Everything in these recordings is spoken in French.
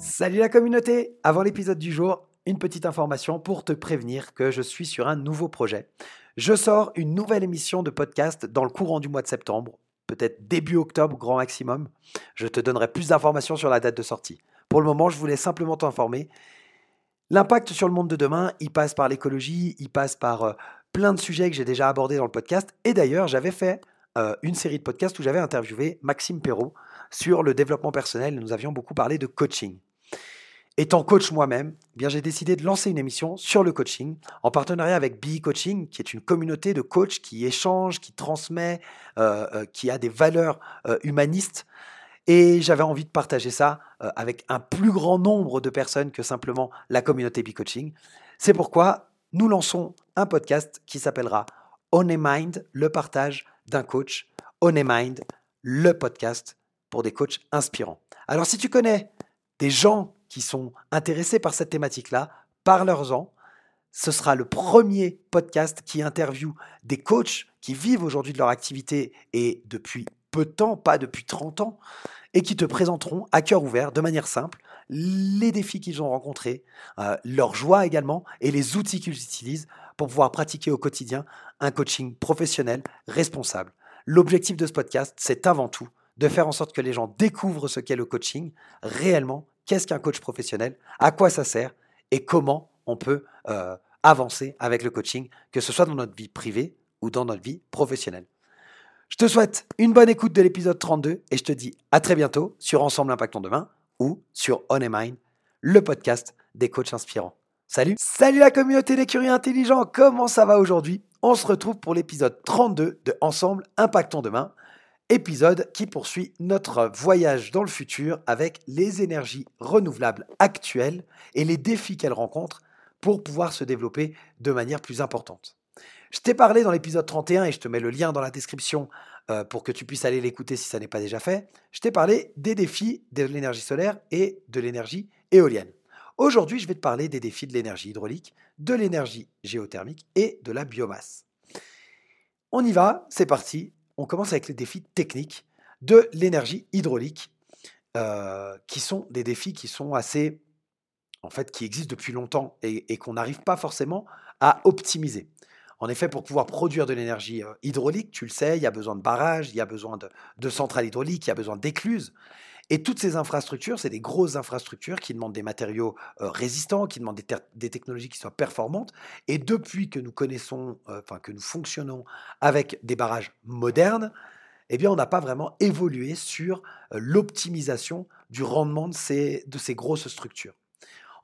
Salut la communauté Avant l'épisode du jour, une petite information pour te prévenir que je suis sur un nouveau projet. Je sors une nouvelle émission de podcast dans le courant du mois de septembre, peut-être début octobre grand maximum. Je te donnerai plus d'informations sur la date de sortie. Pour le moment, je voulais simplement t'informer. L'impact sur le monde de demain, il passe par l'écologie, il passe par euh, plein de sujets que j'ai déjà abordés dans le podcast. Et d'ailleurs, j'avais fait euh, une série de podcasts où j'avais interviewé Maxime Perrault sur le développement personnel. Nous avions beaucoup parlé de coaching. Étant coach moi-même, eh bien j'ai décidé de lancer une émission sur le coaching en partenariat avec BI Coaching, qui est une communauté de coachs qui échangent, qui transmet, euh, euh, qui a des valeurs euh, humanistes. Et j'avais envie de partager ça avec un plus grand nombre de personnes que simplement la communauté BI Coaching. C'est pourquoi nous lançons un podcast qui s'appellera On a Mind, le partage d'un coach. On a Mind, le podcast pour des coachs inspirants. Alors si tu connais des gens qui sont intéressés par cette thématique-là, parleurs-en. Ce sera le premier podcast qui interviewe des coachs qui vivent aujourd'hui de leur activité et depuis peu de temps, pas depuis 30 ans, et qui te présenteront à cœur ouvert, de manière simple, les défis qu'ils ont rencontrés, euh, leur joie également, et les outils qu'ils utilisent pour pouvoir pratiquer au quotidien un coaching professionnel responsable. L'objectif de ce podcast, c'est avant tout de faire en sorte que les gens découvrent ce qu'est le coaching réellement qu'est-ce qu'un coach professionnel, à quoi ça sert et comment on peut euh, avancer avec le coaching, que ce soit dans notre vie privée ou dans notre vie professionnelle. Je te souhaite une bonne écoute de l'épisode 32 et je te dis à très bientôt sur Ensemble Impactons Demain ou sur On Mind, le podcast des coachs inspirants. Salut Salut la communauté des curieux intelligents, comment ça va aujourd'hui? On se retrouve pour l'épisode 32 de Ensemble Impactons Demain épisode qui poursuit notre voyage dans le futur avec les énergies renouvelables actuelles et les défis qu'elles rencontrent pour pouvoir se développer de manière plus importante. Je t'ai parlé dans l'épisode 31 et je te mets le lien dans la description euh, pour que tu puisses aller l'écouter si ça n'est pas déjà fait. Je t'ai parlé des défis de l'énergie solaire et de l'énergie éolienne. Aujourd'hui, je vais te parler des défis de l'énergie hydraulique, de l'énergie géothermique et de la biomasse. On y va, c'est parti, on commence avec les défis techniques de l'énergie hydraulique, euh, qui sont des défis qui sont assez, en fait, qui existent depuis longtemps et, qu'on n'arrive pas forcément à optimiser. En effet, pour pouvoir produire de l'énergie euh, hydraulique, tu le sais, il y a besoin de barrages, il y a besoin de, centrales hydrauliques, il y a besoin d'écluses. Et toutes ces infrastructures, c'est des grosses infrastructures qui demandent des matériaux euh, résistants, qui demandent des, technologies qui soient performantes. Et depuis que nous connaissons, euh, enfin que nous fonctionnons avec des barrages modernes, eh bien, on n'a pas vraiment évolué sur euh, l'optimisation du rendement de ces, de ces grosses structures.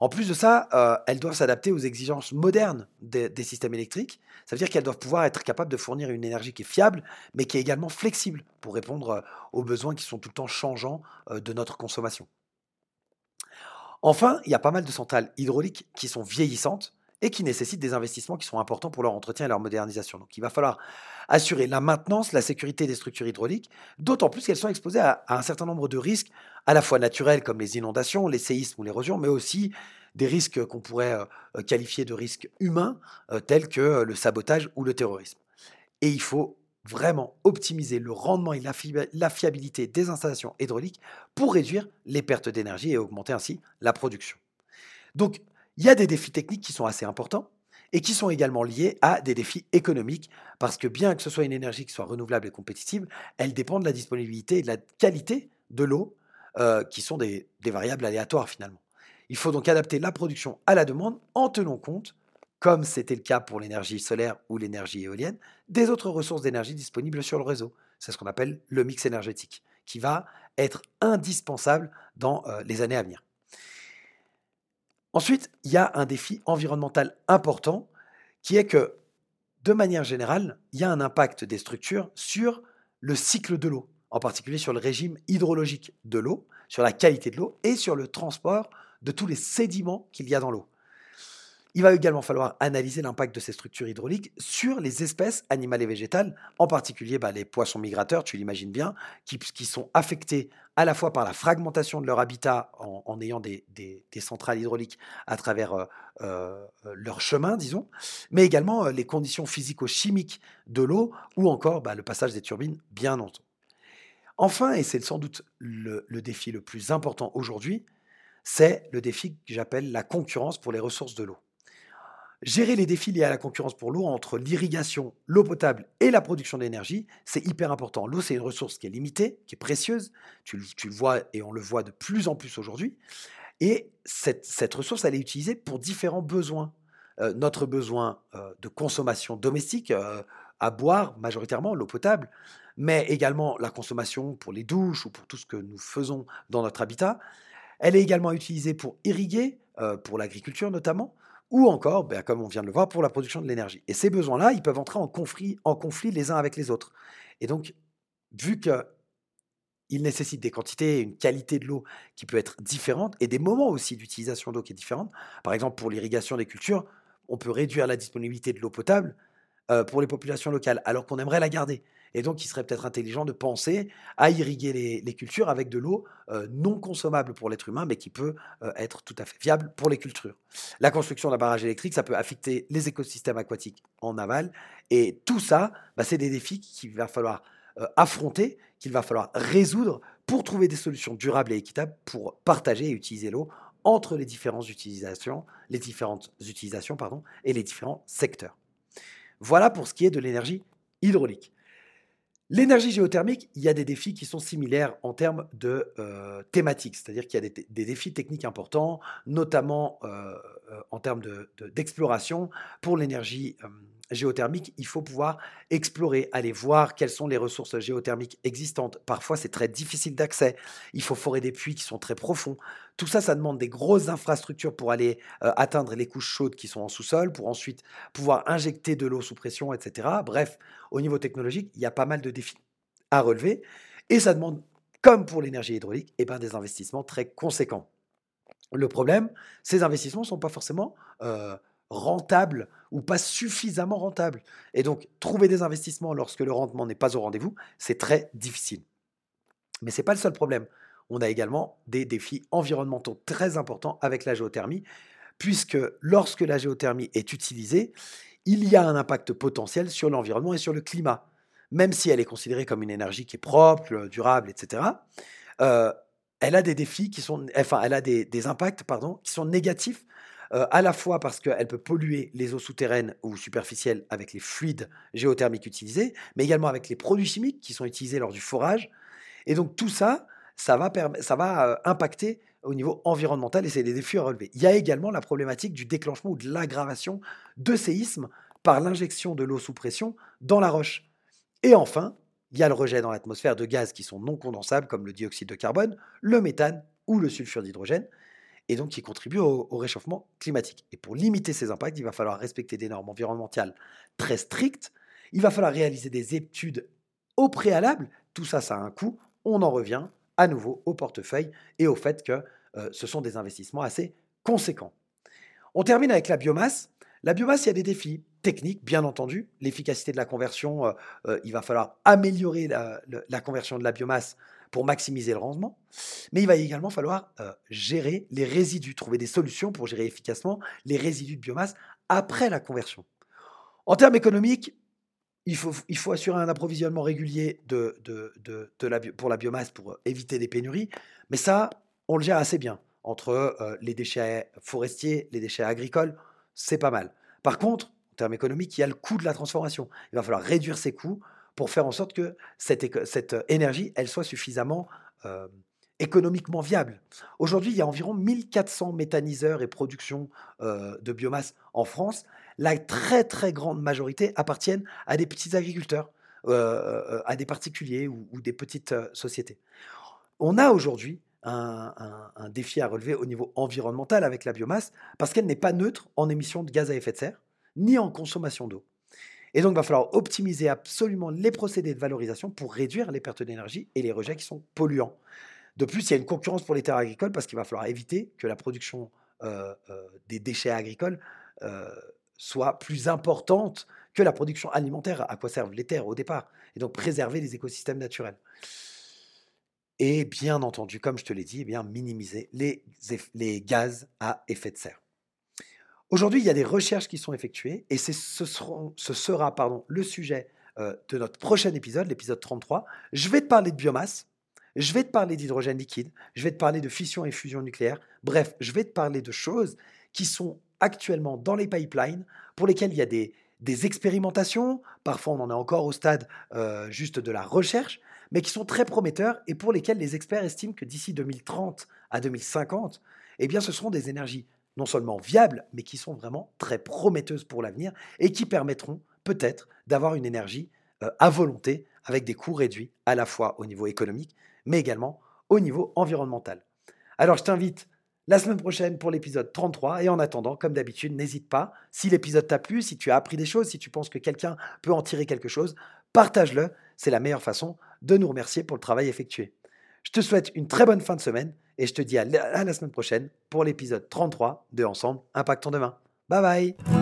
En plus de ça, euh, elles doivent s'adapter aux exigences modernes des, systèmes électriques. Ça veut dire qu'elles doivent pouvoir être capables de fournir une énergie qui est fiable, mais qui est également flexible pour répondre euh, aux besoins qui sont tout le temps changeants euh, de notre consommation. Enfin, il y a pas mal de centrales hydrauliques qui sont vieillissantes et qui nécessitent des investissements qui sont importants pour leur entretien et leur modernisation. Donc il va falloir assurer la maintenance, la sécurité des structures hydrauliques, d'autant plus qu'elles sont exposées à, un certain nombre de risques, à la fois naturels comme les inondations, les séismes ou l'érosion, mais aussi des risques qu'on pourrait euh, qualifier de risques humains, euh, tels que le sabotage ou le terrorisme. Et il faut vraiment optimiser le rendement et la fiabilité des installations hydrauliques pour réduire les pertes d'énergie et augmenter ainsi la production. Donc, il y a des défis techniques qui sont assez importants et qui sont également liés à des défis économiques, parce que bien que ce soit une énergie qui soit renouvelable et compétitive, elle dépend de la disponibilité et de la qualité de l'eau, euh, qui sont des, variables aléatoires finalement. Il faut donc adapter la production à la demande en tenant compte, comme c'était le cas pour l'énergie solaire ou l'énergie éolienne, des autres ressources d'énergie disponibles sur le réseau. C'est ce qu'on appelle le mix énergétique, qui va être indispensable dans euh, les années à venir. Ensuite, il y a un défi environnemental important qui est que, de manière générale, il y a un impact des structures sur le cycle de l'eau, en particulier sur le régime hydrologique de l'eau, sur la qualité de l'eau et sur le transport de tous les sédiments qu'il y a dans l'eau. Il va également falloir analyser l'impact de ces structures hydrauliques sur les espèces animales et végétales, en particulier bah, les poissons migrateurs, tu l'imagines bien, qui, sont affectés à la fois par la fragmentation de leur habitat en, ayant des, centrales hydrauliques à travers euh, euh, leur chemin, disons, mais également euh, les conditions physico-chimiques de l'eau ou encore bah, le passage des turbines, bien entendu. Enfin, et c'est sans doute le défi le plus important aujourd'hui, c'est le défi que j'appelle la concurrence pour les ressources de l'eau. Gérer les défis liés à la concurrence pour l'eau entre l'irrigation, l'eau potable et la production d'énergie, c'est hyper important. L'eau, c'est une ressource qui est limitée, qui est précieuse. Tu, le vois et on le voit de plus en plus aujourd'hui. Et cette, ressource, elle est utilisée pour différents besoins. Euh, notre besoin euh, de consommation domestique, euh, à boire majoritairement, l'eau potable, mais également la consommation pour les douches ou pour tout ce que nous faisons dans notre habitat. Elle est également utilisée pour irriguer, pour l'agriculture notamment, ou encore, ben, comme on vient de le voir, pour la production de l'énergie. Et ces besoins-là, ils peuvent entrer en conflit, en conflit les uns avec les autres. Et donc, vu qu'ils nécessitent des quantités une qualité de l'eau qui peut être différente, et des moments aussi d'utilisation d'eau qui est différente, par exemple pour l'irrigation des cultures, on peut réduire la disponibilité de l'eau potable euh, pour les populations locales, alors qu'on aimerait la garder. Et donc, il serait peut-être intelligent de penser à irriguer les, cultures avec de l'eau euh, non consommable pour l'être humain, mais qui peut euh, être tout à fait viable pour les cultures. La construction d'un barrage électrique, ça peut affecter les écosystèmes aquatiques en aval. Et tout ça, bah, c'est des défis qu'il va falloir euh, affronter, qu'il va falloir résoudre pour trouver des solutions durables et équitables pour partager et utiliser l'eau entre les différentes utilisations, les différentes utilisations pardon, et les différents secteurs. Voilà pour ce qui est de l'énergie hydraulique. L'énergie géothermique, il y a des défis qui sont similaires en termes de euh, thématiques, c'est-à-dire qu'il y a des, défis techniques importants, notamment euh, euh, en termes d'exploration. pour l'énergie géothermique, il faut pouvoir explorer, aller voir quelles sont les ressources géothermiques existantes. Parfois, c'est très difficile d'accès. Il faut forer des puits qui sont très profonds. Tout ça, ça demande des grosses infrastructures pour aller euh, atteindre les couches chaudes qui sont en sous-sol, pour ensuite pouvoir injecter de l'eau sous pression, etc. Bref, au niveau technologique, il y a pas mal de défis à relever. Et ça demande, comme pour l'énergie hydraulique, eh ben, des investissements très conséquents. Le problème, ces investissements ne sont pas forcément euh, rentable ou pas suffisamment rentable. Et donc, trouver des investissements lorsque le rendement n'est pas au rendez-vous, c'est très difficile. Mais ce n'est pas le seul problème. On a également des défis environnementaux très importants avec la géothermie, puisque lorsque la géothermie est utilisée, il y a un impact potentiel sur l'environnement et sur le climat. Même si elle est considérée comme une énergie qui est propre, durable, etc., euh, elle a des défis qui sont, enfin, elle a des, des impacts, pardon, qui sont négatifs à la fois parce qu'elle peut polluer les eaux souterraines ou superficielles avec les fluides géothermiques utilisés, mais également avec les produits chimiques qui sont utilisés lors du forage. Et donc tout ça, ça va, impacter au niveau environnemental et c'est des défis à relever. Il y a également la problématique du déclenchement ou de l'aggravation de séismes par l'injection de l'eau sous pression dans la roche. Et enfin, il y a le rejet dans l'atmosphère de gaz qui sont non condensables comme le dioxyde de carbone, le méthane ou le sulfure d'hydrogène et donc qui contribuent au, réchauffement climatique. Et pour limiter ces impacts, il va falloir respecter des normes environnementales très strictes, il va falloir réaliser des études au préalable, tout ça, ça a un coût, on en revient à nouveau au portefeuille et au fait que euh, ce sont des investissements assez conséquents. On termine avec la biomasse. La biomasse, il y a des défis techniques, bien entendu. L'efficacité de la conversion, euh, euh, il va falloir améliorer la, conversion de la biomasse pour maximiser le rendement. Mais il va également falloir euh, gérer les résidus, trouver des solutions pour gérer efficacement les résidus de biomasse après la conversion. En termes économiques, il faut, il faut assurer un approvisionnement régulier de, de, de, la, pour la biomasse pour éviter des pénuries. Mais ça, on le gère assez bien. Entre euh, les déchets forestiers, les déchets agricoles, c'est pas mal. Par contre, en termes économiques, il y a le coût de la transformation. Il va falloir réduire ces coûts pour faire en sorte que cette, cette énergie, soit suffisamment économiquement viable. Aujourd'hui, il y a environ 1400 méthaniseurs et productions de biomasse en France. La très très grande majorité appartiennent à des petits agriculteurs, à des particuliers ou, des petites sociétés. On a aujourd'hui un, défi à relever au niveau environnemental avec la biomasse parce qu'elle n'est pas neutre en émissions de gaz à effet de serre ni en consommation d'eau. Et donc, il va falloir optimiser absolument les procédés de valorisation pour réduire les pertes d'énergie et les rejets qui sont polluants. De plus, il y a une concurrence pour les terres agricoles parce qu'il va falloir éviter que la production euh, euh, des déchets agricoles euh, soit plus importante que la production alimentaire, à quoi servent les terres au départ, et donc préserver les écosystèmes naturels. Et bien entendu, comme je te l'ai dit, eh minimiser les gaz à effet de serre. Aujourd'hui, il y a des recherches qui sont effectuées et ce, sera le sujet de notre prochain épisode, l'épisode 33. Je vais te parler de biomasse, je vais te parler d'hydrogène liquide, je vais te parler de fission et fusion nucléaire. Bref, je vais te parler de choses qui sont actuellement dans les pipelines, pour lesquelles il y a des, expérimentations, parfois on en est encore au stade euh, juste de la recherche, mais qui sont très prometteurs et pour lesquels les experts estiment que d'ici 2030 à 2050, eh bien, ce seront des énergies non seulement viables, mais qui sont vraiment très prometteuses pour l'avenir et qui permettront peut-être d'avoir une énergie euh, à volonté avec des coûts réduits à la fois au niveau économique, mais également au niveau environnemental. Alors je t'invite la semaine prochaine pour l'épisode 33 et en attendant, comme d'habitude, n'hésite pas, si l'épisode t'a plu, si tu as appris des choses, si tu penses que quelqu'un peut en tirer quelque chose, partage-le, c'est la meilleure façon de nous remercier pour le travail effectué. Je te souhaite une très bonne fin de semaine et je te dis à la semaine prochaine pour l'épisode 33 de Ensemble Impactons demain. Bye bye